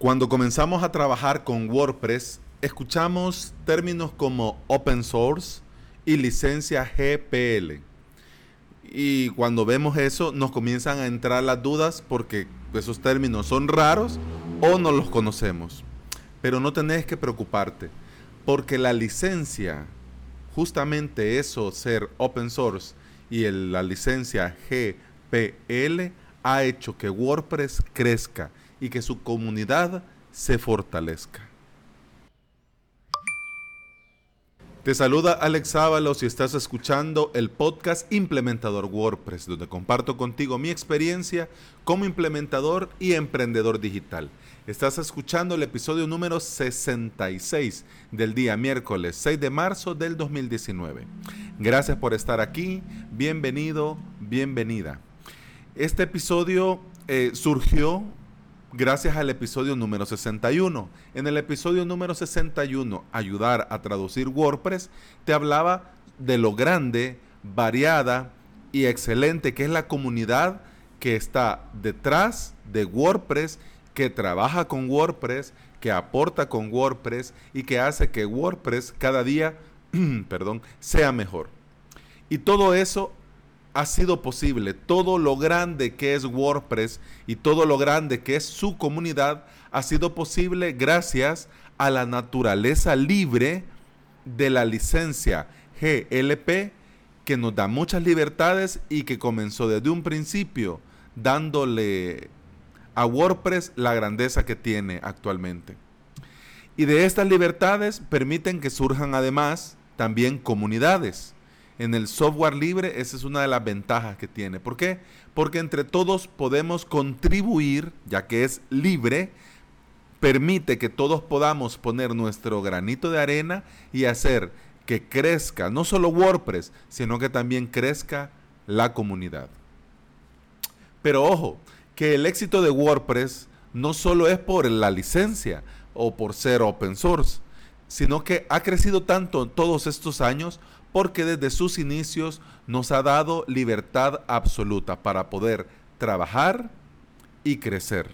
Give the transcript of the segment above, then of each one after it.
Cuando comenzamos a trabajar con WordPress, escuchamos términos como open source y licencia GPL. Y cuando vemos eso, nos comienzan a entrar las dudas porque esos términos son raros o no los conocemos. Pero no tenés que preocuparte, porque la licencia, justamente eso, ser open source y la licencia GPL, ha hecho que WordPress crezca y que su comunidad se fortalezca. Te saluda Alex Ábalos y estás escuchando el podcast Implementador WordPress, donde comparto contigo mi experiencia como implementador y emprendedor digital. Estás escuchando el episodio número 66 del día miércoles 6 de marzo del 2019. Gracias por estar aquí, bienvenido, bienvenida. Este episodio eh, surgió gracias al episodio número 61. En el episodio número 61, Ayudar a traducir WordPress, te hablaba de lo grande, variada y excelente que es la comunidad que está detrás de WordPress, que trabaja con WordPress, que aporta con WordPress y que hace que WordPress cada día, perdón, sea mejor. Y todo eso ha sido posible, todo lo grande que es WordPress y todo lo grande que es su comunidad, ha sido posible gracias a la naturaleza libre de la licencia GLP que nos da muchas libertades y que comenzó desde un principio dándole a WordPress la grandeza que tiene actualmente. Y de estas libertades permiten que surjan además también comunidades en el software libre, esa es una de las ventajas que tiene. ¿Por qué? Porque entre todos podemos contribuir, ya que es libre, permite que todos podamos poner nuestro granito de arena y hacer que crezca no solo WordPress, sino que también crezca la comunidad. Pero ojo, que el éxito de WordPress no solo es por la licencia o por ser open source, sino que ha crecido tanto en todos estos años porque desde sus inicios nos ha dado libertad absoluta para poder trabajar y crecer.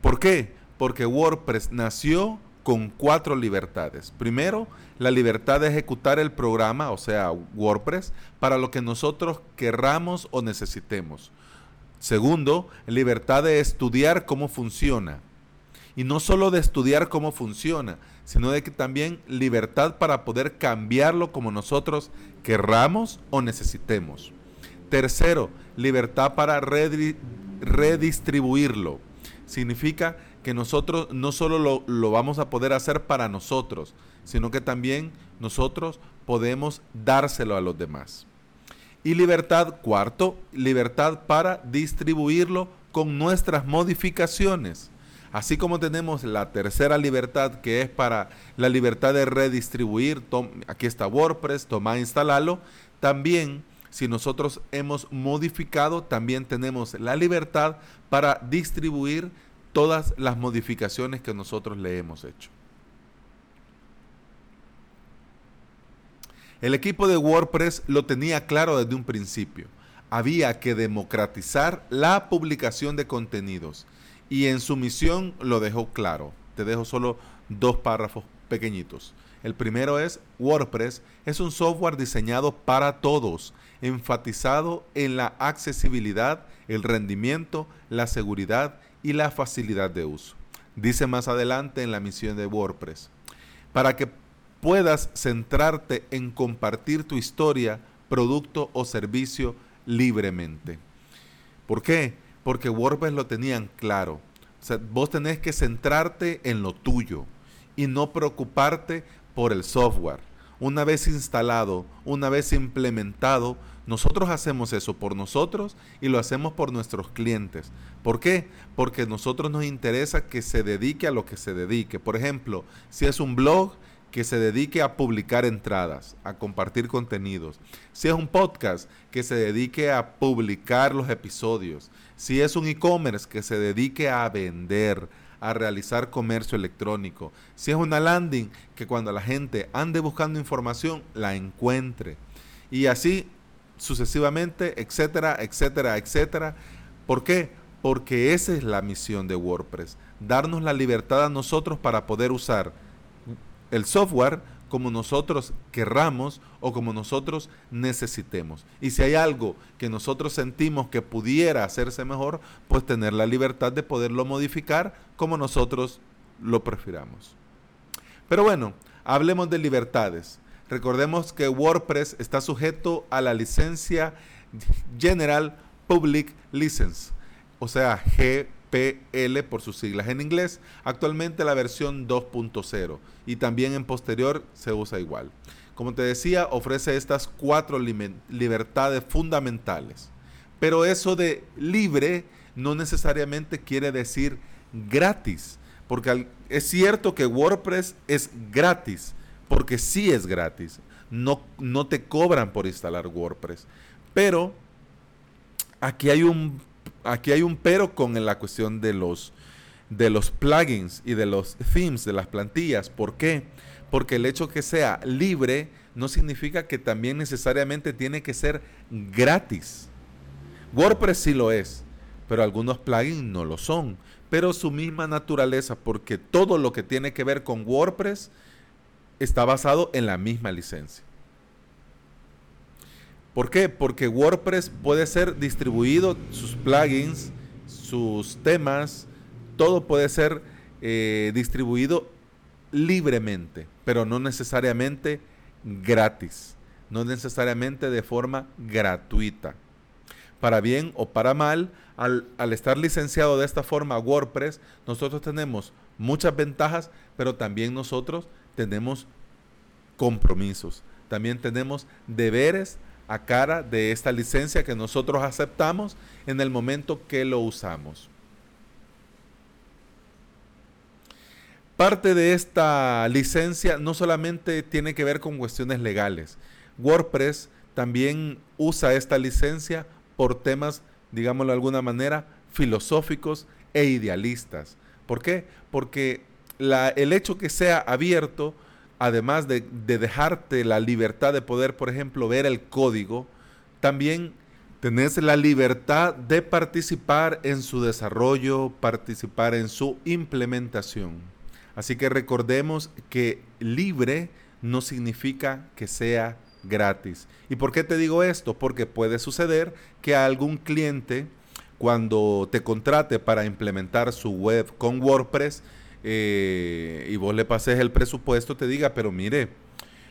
¿Por qué? Porque WordPress nació con cuatro libertades. Primero, la libertad de ejecutar el programa, o sea, WordPress, para lo que nosotros querramos o necesitemos. Segundo, libertad de estudiar cómo funciona. Y no solo de estudiar cómo funciona, sino de que también libertad para poder cambiarlo como nosotros querramos o necesitemos. Tercero, libertad para redistribuirlo. Significa que nosotros no solo lo, lo vamos a poder hacer para nosotros, sino que también nosotros podemos dárselo a los demás. Y libertad, cuarto, libertad para distribuirlo con nuestras modificaciones. Así como tenemos la tercera libertad que es para la libertad de redistribuir, aquí está WordPress, toma, instalarlo, también si nosotros hemos modificado, también tenemos la libertad para distribuir todas las modificaciones que nosotros le hemos hecho. El equipo de WordPress lo tenía claro desde un principio. Había que democratizar la publicación de contenidos y en su misión lo dejó claro. Te dejo solo dos párrafos pequeñitos. El primero es WordPress es un software diseñado para todos, enfatizado en la accesibilidad, el rendimiento, la seguridad y la facilidad de uso. Dice más adelante en la misión de WordPress, para que puedas centrarte en compartir tu historia, producto o servicio libremente. ¿Por qué? Porque WordPress lo tenían claro. O sea, vos tenés que centrarte en lo tuyo y no preocuparte por el software. Una vez instalado, una vez implementado, nosotros hacemos eso por nosotros y lo hacemos por nuestros clientes. ¿Por qué? Porque a nosotros nos interesa que se dedique a lo que se dedique. Por ejemplo, si es un blog, que se dedique a publicar entradas, a compartir contenidos. Si es un podcast, que se dedique a publicar los episodios. Si es un e-commerce, que se dedique a vender, a realizar comercio electrónico. Si es una landing, que cuando la gente ande buscando información, la encuentre. Y así sucesivamente, etcétera, etcétera, etcétera. ¿Por qué? porque esa es la misión de WordPress, darnos la libertad a nosotros para poder usar el software como nosotros querramos o como nosotros necesitemos. Y si hay algo que nosotros sentimos que pudiera hacerse mejor, pues tener la libertad de poderlo modificar como nosotros lo prefiramos. Pero bueno, hablemos de libertades. Recordemos que WordPress está sujeto a la licencia General Public License, o sea, GPL por sus siglas en inglés. Actualmente la versión 2.0 y también en posterior se usa igual. Como te decía, ofrece estas cuatro libertades fundamentales. Pero eso de libre no necesariamente quiere decir gratis. Porque es cierto que WordPress es gratis, porque sí es gratis. No, no te cobran por instalar WordPress. Pero aquí hay un, aquí hay un pero con la cuestión de los, de los plugins y de los themes, de las plantillas. ¿Por qué? Porque el hecho que sea libre no significa que también necesariamente tiene que ser gratis. WordPress sí lo es, pero algunos plugins no lo son. Pero su misma naturaleza, porque todo lo que tiene que ver con WordPress está basado en la misma licencia. ¿Por qué? Porque WordPress puede ser distribuido, sus plugins, sus temas, todo puede ser eh, distribuido libremente, pero no necesariamente gratis, no necesariamente de forma gratuita. Para bien o para mal, al, al, estar licenciado de esta forma WordPress, nosotros tenemos muchas ventajas, pero también nosotros tenemos compromisos, también tenemos deberes a cara de esta licencia que nosotros aceptamos en el momento que lo usamos. Parte de esta licencia no solamente tiene que ver con cuestiones legales. WordPress también usa esta licencia por temas, digámoslo de alguna manera, filosóficos e idealistas. ¿Por qué? Porque el hecho que sea abierto, además de, de dejarte la libertad de poder, por ejemplo, ver el código, también tenés la libertad de participar en su desarrollo, participar en su implementación. Así que recordemos que libre no significa que sea gratis. ¿Y por qué te digo esto? Porque puede suceder que algún cliente, cuando te contrate para implementar su web con WordPress, eh, y vos le pases el presupuesto, te diga, pero mire,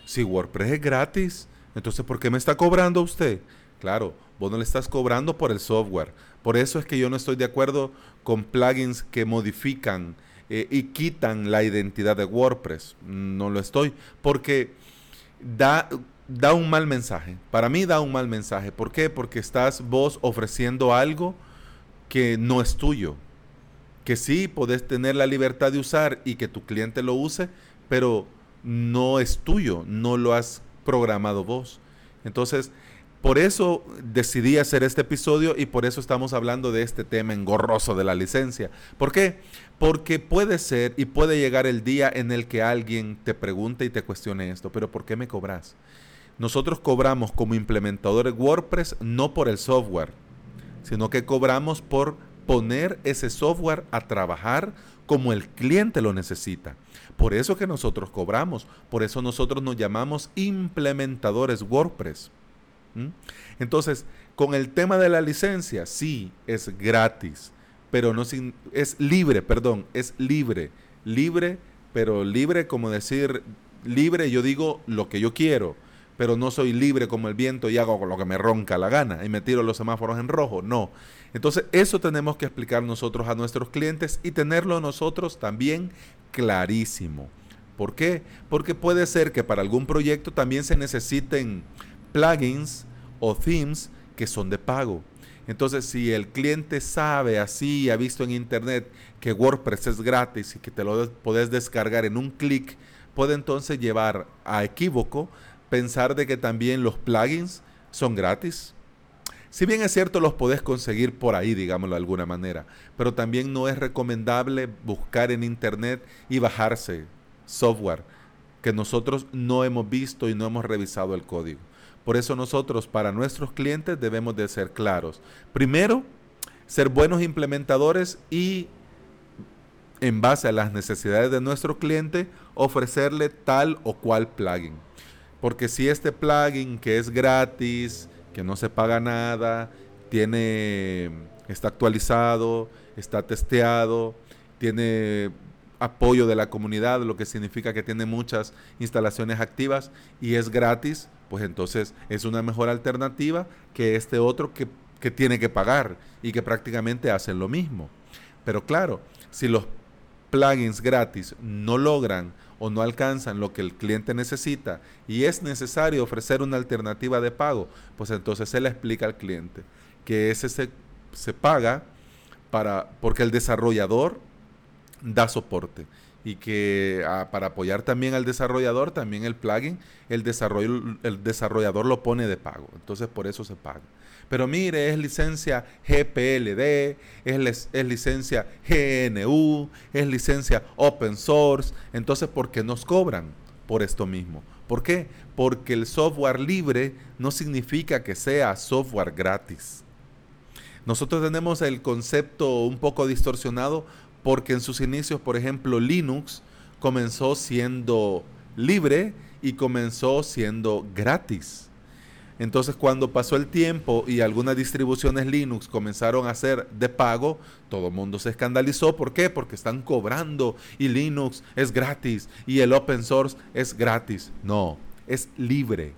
si WordPress es gratis, entonces ¿por qué me está cobrando usted? Claro, vos no le estás cobrando por el software. Por eso es que yo no estoy de acuerdo con plugins que modifican eh, y quitan la identidad de WordPress. No lo estoy, porque da, da un mal mensaje. Para mí da un mal mensaje. ¿Por qué? Porque estás vos ofreciendo algo que no es tuyo. Que sí, podés tener la libertad de usar y que tu cliente lo use, pero no es tuyo, no lo has programado vos. Entonces, por eso decidí hacer este episodio y por eso estamos hablando de este tema engorroso de la licencia. ¿Por qué? Porque puede ser y puede llegar el día en el que alguien te pregunte y te cuestione esto, pero ¿por qué me cobras? Nosotros cobramos como implementadores WordPress no por el software, sino que cobramos por poner ese software a trabajar como el cliente lo necesita. Por eso que nosotros cobramos, por eso nosotros nos llamamos implementadores WordPress. Entonces, con el tema de la licencia, sí, es gratis, pero no es libre, perdón, es libre, libre, pero libre como decir, libre yo digo lo que yo quiero, pero no soy libre como el viento y hago lo que me ronca la gana y me tiro los semáforos en rojo, no. Entonces, eso tenemos que explicar nosotros a nuestros clientes y tenerlo nosotros también clarísimo. ¿Por qué? Porque puede ser que para algún proyecto también se necesiten plugins o themes que son de pago. Entonces, si el cliente sabe así, ha visto en internet que WordPress es gratis y que te lo puedes descargar en un clic, puede entonces llevar a equívoco pensar de que también los plugins son gratis. Si bien es cierto, los podés conseguir por ahí, digámoslo de alguna manera, pero también no es recomendable buscar en internet y bajarse software que nosotros no hemos visto y no hemos revisado el código. Por eso nosotros para nuestros clientes debemos de ser claros. Primero, ser buenos implementadores y en base a las necesidades de nuestro cliente ofrecerle tal o cual plugin. Porque si este plugin que es gratis, que no se paga nada, tiene está actualizado, está testeado, tiene apoyo de la comunidad, lo que significa que tiene muchas instalaciones activas y es gratis, pues entonces es una mejor alternativa que este otro que, que tiene que pagar y que prácticamente hacen lo mismo. Pero claro, si los plugins gratis no logran o no alcanzan lo que el cliente necesita y es necesario ofrecer una alternativa de pago, pues entonces se le explica al cliente que ese se, se paga para, porque el desarrollador da soporte y que ah, para apoyar también al desarrollador, también el plugin, el, el desarrollador lo pone de pago. Entonces por eso se paga. Pero mire, es licencia GPLD, es, es licencia GNU, es licencia open source. Entonces, ¿por qué nos cobran por esto mismo? ¿Por qué? Porque el software libre no significa que sea software gratis. Nosotros tenemos el concepto un poco distorsionado porque en sus inicios, por ejemplo, Linux comenzó siendo libre y comenzó siendo gratis. Entonces cuando pasó el tiempo y algunas distribuciones Linux comenzaron a ser de pago, todo el mundo se escandalizó. ¿Por qué? Porque están cobrando y Linux es gratis y el open source es gratis. No, es libre,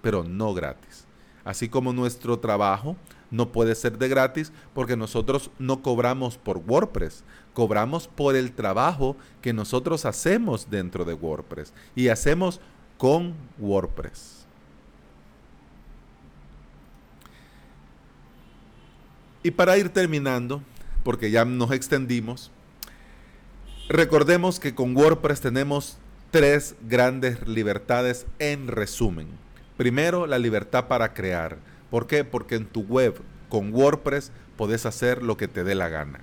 pero no gratis. Así como nuestro trabajo no puede ser de gratis porque nosotros no cobramos por WordPress, cobramos por el trabajo que nosotros hacemos dentro de WordPress y hacemos con WordPress. Y para ir terminando, porque ya nos extendimos, recordemos que con WordPress tenemos tres grandes libertades en resumen. Primero, la libertad para crear. ¿Por qué? Porque en tu web con WordPress podés hacer lo que te dé la gana.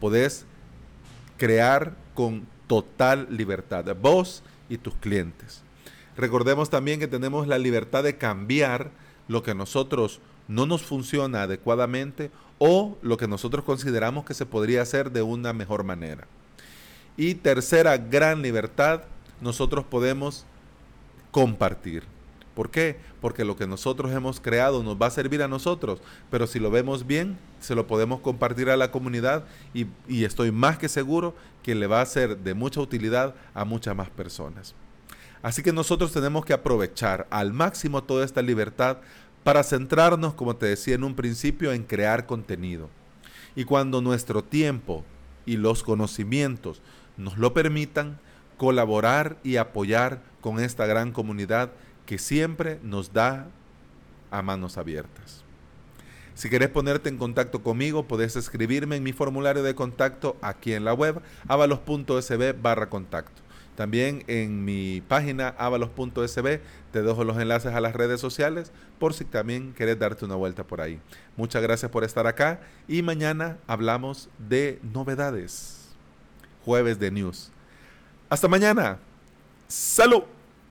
Podés crear con total libertad, vos y tus clientes. Recordemos también que tenemos la libertad de cambiar lo que a nosotros no nos funciona adecuadamente o lo que nosotros consideramos que se podría hacer de una mejor manera. Y tercera gran libertad, nosotros podemos compartir. ¿Por qué? Porque lo que nosotros hemos creado nos va a servir a nosotros, pero si lo vemos bien, se lo podemos compartir a la comunidad y, y estoy más que seguro que le va a ser de mucha utilidad a muchas más personas. Así que nosotros tenemos que aprovechar al máximo toda esta libertad para centrarnos, como te decía en un principio, en crear contenido. Y cuando nuestro tiempo y los conocimientos nos lo permitan, colaborar y apoyar con esta gran comunidad que siempre nos da a manos abiertas. Si querés ponerte en contacto conmigo, podés escribirme en mi formulario de contacto aquí en la web, avalos.sb barra contacto. También en mi página avalos.sb te dejo los enlaces a las redes sociales por si también querés darte una vuelta por ahí. Muchas gracias por estar acá y mañana hablamos de novedades. Jueves de News. Hasta mañana. Salud.